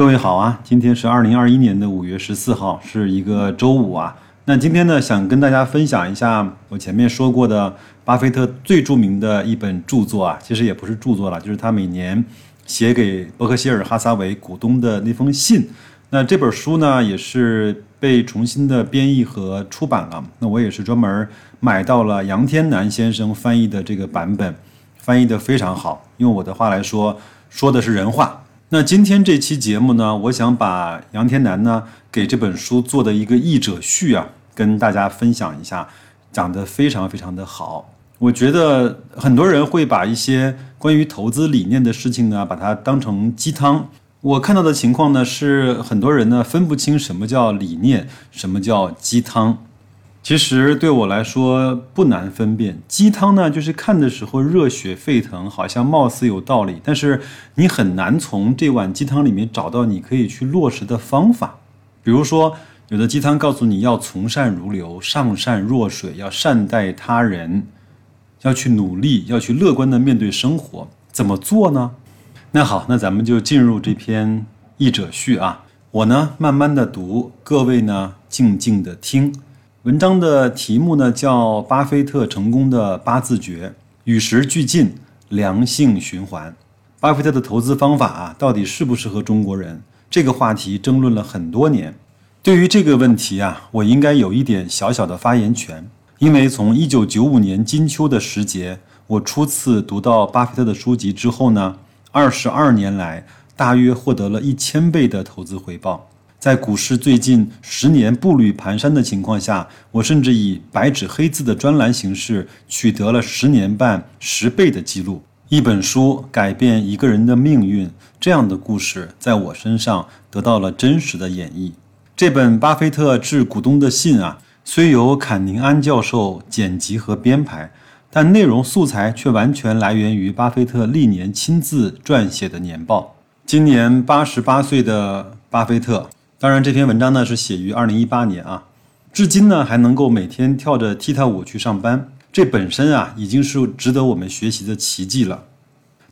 各位好啊，今天是二零二一年的五月十四号，是一个周五啊。那今天呢，想跟大家分享一下我前面说过的巴菲特最著名的一本著作啊，其实也不是著作了，就是他每年写给伯克希尔哈撒韦股东的那封信。那这本书呢，也是被重新的编译和出版了。那我也是专门买到了杨天南先生翻译的这个版本，翻译的非常好。用我的话来说，说的是人话。那今天这期节目呢，我想把杨天南呢给这本书做的一个译者序啊，跟大家分享一下，讲得非常非常的好。我觉得很多人会把一些关于投资理念的事情呢，把它当成鸡汤。我看到的情况呢，是很多人呢分不清什么叫理念，什么叫鸡汤。其实对我来说不难分辨，鸡汤呢就是看的时候热血沸腾，好像貌似有道理，但是你很难从这碗鸡汤里面找到你可以去落实的方法。比如说，有的鸡汤告诉你要从善如流，上善若水，要善待他人，要去努力，要去乐观的面对生活，怎么做呢？那好，那咱们就进入这篇译者序啊，我呢慢慢的读，各位呢静静的听。文章的题目呢叫《巴菲特成功的八字诀：与时俱进，良性循环》。巴菲特的投资方法啊，到底适不适合中国人？这个话题争论了很多年。对于这个问题啊，我应该有一点小小的发言权，因为从一九九五年金秋的时节，我初次读到巴菲特的书籍之后呢，二十二年来大约获得了一千倍的投资回报。在股市最近十年步履蹒跚的情况下，我甚至以白纸黑字的专栏形式取得了十年半十倍的记录。一本书改变一个人的命运，这样的故事在我身上得到了真实的演绎。这本巴菲特致股东的信啊，虽由坎宁安教授剪辑和编排，但内容素材却完全来源于巴菲特历年亲自撰写的年报。今年八十八岁的巴菲特。当然，这篇文章呢是写于二零一八年啊，至今呢还能够每天跳着踢踏舞去上班，这本身啊已经是值得我们学习的奇迹了。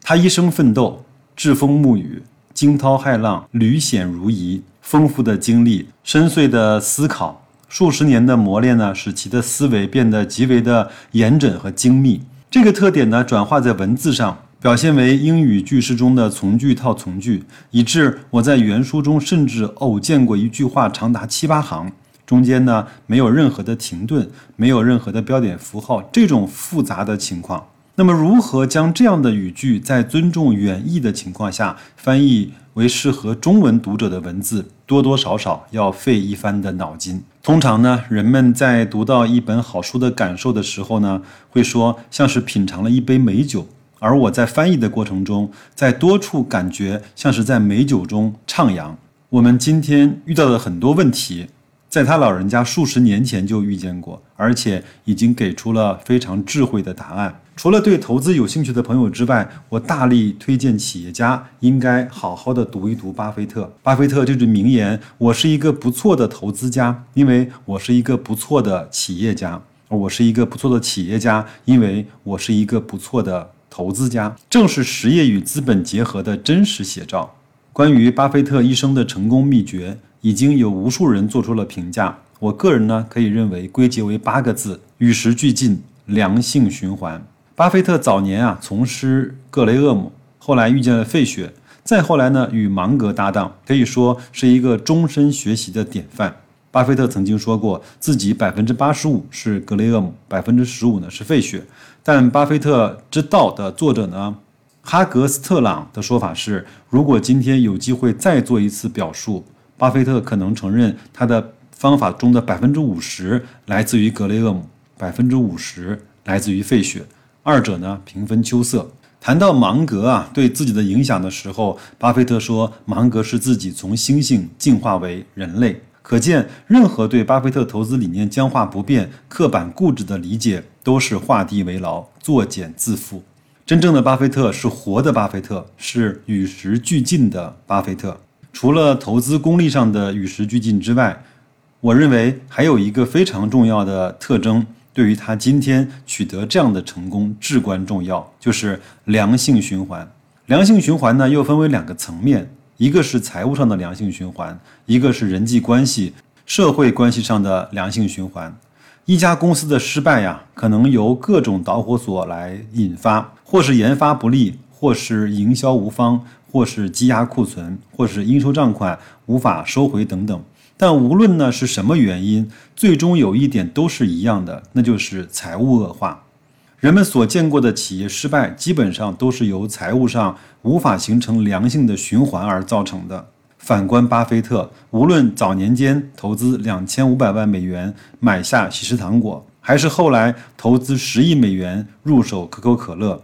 他一生奋斗，栉风沐雨，惊涛骇浪，屡险如夷，丰富的经历，深邃的思考，数十年的磨练呢，使其的思维变得极为的严整和精密。这个特点呢，转化在文字上。表现为英语句式中的从句套从句，以致我在原书中甚至偶见过一句话长达七八行，中间呢没有任何的停顿，没有任何的标点符号，这种复杂的情况。那么，如何将这样的语句在尊重原意的情况下翻译为适合中文读者的文字，多多少少要费一番的脑筋。通常呢，人们在读到一本好书的感受的时候呢，会说像是品尝了一杯美酒。而我在翻译的过程中，在多处感觉像是在美酒中徜徉。我们今天遇到的很多问题，在他老人家数十年前就遇见过，而且已经给出了非常智慧的答案。除了对投资有兴趣的朋友之外，我大力推荐企业家应该好好的读一读巴菲特。巴菲特这句名言：“我是一个不错的投资家，因为我是一个不错的企业家；我是一个不错的企业家，因为我是一个不错的。”投资家正是实业与资本结合的真实写照。关于巴菲特一生的成功秘诀，已经有无数人做出了评价。我个人呢，可以认为归结为八个字：与时俱进，良性循环。巴菲特早年啊，从师格雷厄姆，后来遇见了费雪，再后来呢，与芒格搭档，可以说是一个终身学习的典范。巴菲特曾经说过，自己百分之八十五是格雷厄姆，百分之十五呢是费雪。但《巴菲特之道》的作者呢，哈格斯特朗的说法是：如果今天有机会再做一次表述，巴菲特可能承认他的方法中的百分之五十来自于格雷厄姆，百分之五十来自于费雪，二者呢平分秋色。谈到芒格啊对自己的影响的时候，巴菲特说，芒格是自己从猩猩进化为人类。可见，任何对巴菲特投资理念僵化不变、刻板固执的理解，都是画地为牢、作茧自缚。真正的巴菲特是活的巴菲特，是与时俱进的巴菲特。除了投资功利上的与时俱进之外，我认为还有一个非常重要的特征，对于他今天取得这样的成功至关重要，就是良性循环。良性循环呢，又分为两个层面。一个是财务上的良性循环，一个是人际关系、社会关系上的良性循环。一家公司的失败呀，可能由各种导火索来引发，或是研发不利，或是营销无方，或是积压库存，或是应收账款无法收回等等。但无论呢是什么原因，最终有一点都是一样的，那就是财务恶化。人们所见过的企业失败，基本上都是由财务上无法形成良性的循环而造成的。反观巴菲特，无论早年间投资两千五百万美元买下喜事糖果，还是后来投资十亿美元入手可口可乐，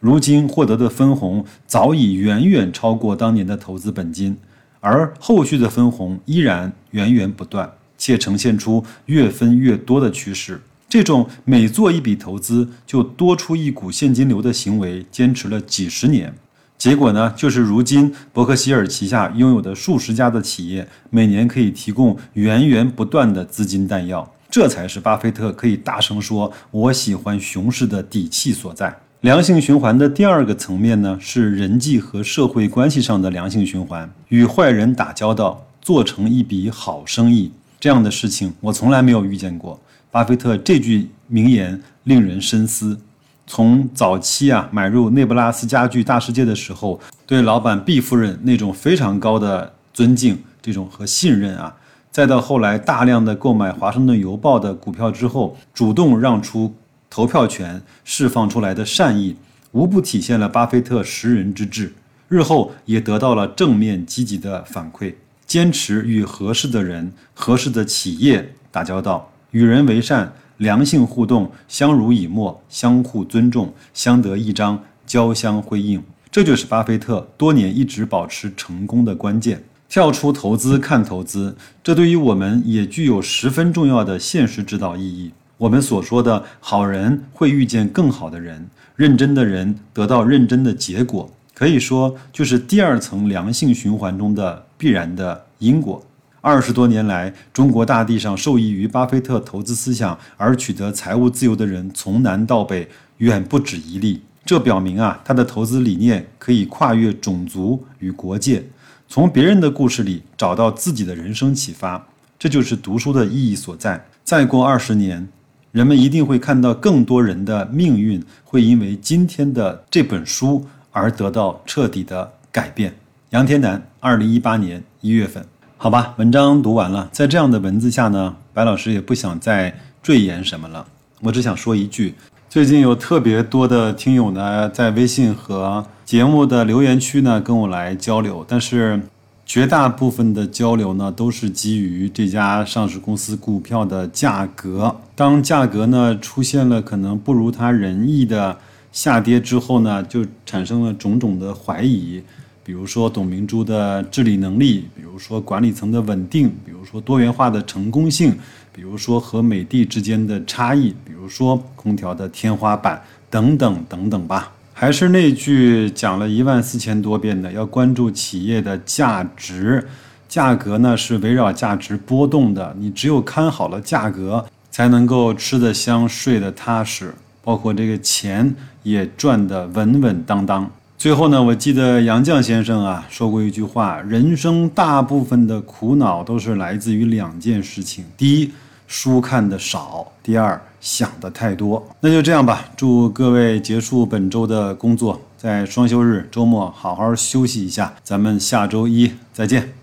如今获得的分红早已远远超过当年的投资本金，而后续的分红依然源源不断，且呈现出越分越多的趋势。这种每做一笔投资就多出一股现金流的行为，坚持了几十年。结果呢，就是如今伯克希尔旗下拥有的数十家的企业，每年可以提供源源不断的资金弹药，这才是巴菲特可以大声说“我喜欢熊市”的底气所在。良性循环的第二个层面呢，是人际和社会关系上的良性循环。与坏人打交道，做成一笔好生意，这样的事情我从来没有遇见过。巴菲特这句名言令人深思。从早期啊买入内布拉斯家具大世界的时候，对老板毕夫人那种非常高的尊敬，这种和信任啊，再到后来大量的购买华盛顿邮报的股票之后，主动让出投票权，释放出来的善意，无不体现了巴菲特识人之智。日后也得到了正面积极的反馈，坚持与合适的人、合适的企业打交道，与人为善。良性互动，相濡以沫，相互尊重，相得益彰，交相辉映，这就是巴菲特多年一直保持成功的关键。跳出投资看投资，这对于我们也具有十分重要的现实指导意义。我们所说的好人会遇见更好的人，认真的人得到认真的结果，可以说就是第二层良性循环中的必然的因果。二十多年来，中国大地上受益于巴菲特投资思想而取得财务自由的人，从南到北远不止一例。这表明啊，他的投资理念可以跨越种族与国界，从别人的故事里找到自己的人生启发。这就是读书的意义所在。再过二十年，人们一定会看到更多人的命运会因为今天的这本书而得到彻底的改变。杨天南，二零一八年一月份。好吧，文章读完了，在这样的文字下呢，白老师也不想再赘言什么了。我只想说一句：最近有特别多的听友呢，在微信和节目的留言区呢跟我来交流，但是绝大部分的交流呢都是基于这家上市公司股票的价格。当价格呢出现了可能不如他人意的下跌之后呢，就产生了种种的怀疑。比如说董明珠的治理能力，比如说管理层的稳定，比如说多元化的成功性，比如说和美的之间的差异，比如说空调的天花板等等等等吧。还是那句讲了一万四千多遍的，要关注企业的价值，价格呢是围绕价值波动的。你只有看好了价格，才能够吃得香、睡得踏实，包括这个钱也赚得稳稳当当。最后呢，我记得杨绛先生啊说过一句话：人生大部分的苦恼都是来自于两件事情，第一，书看的少；第二，想的太多。那就这样吧，祝各位结束本周的工作，在双休日周末好好休息一下，咱们下周一再见。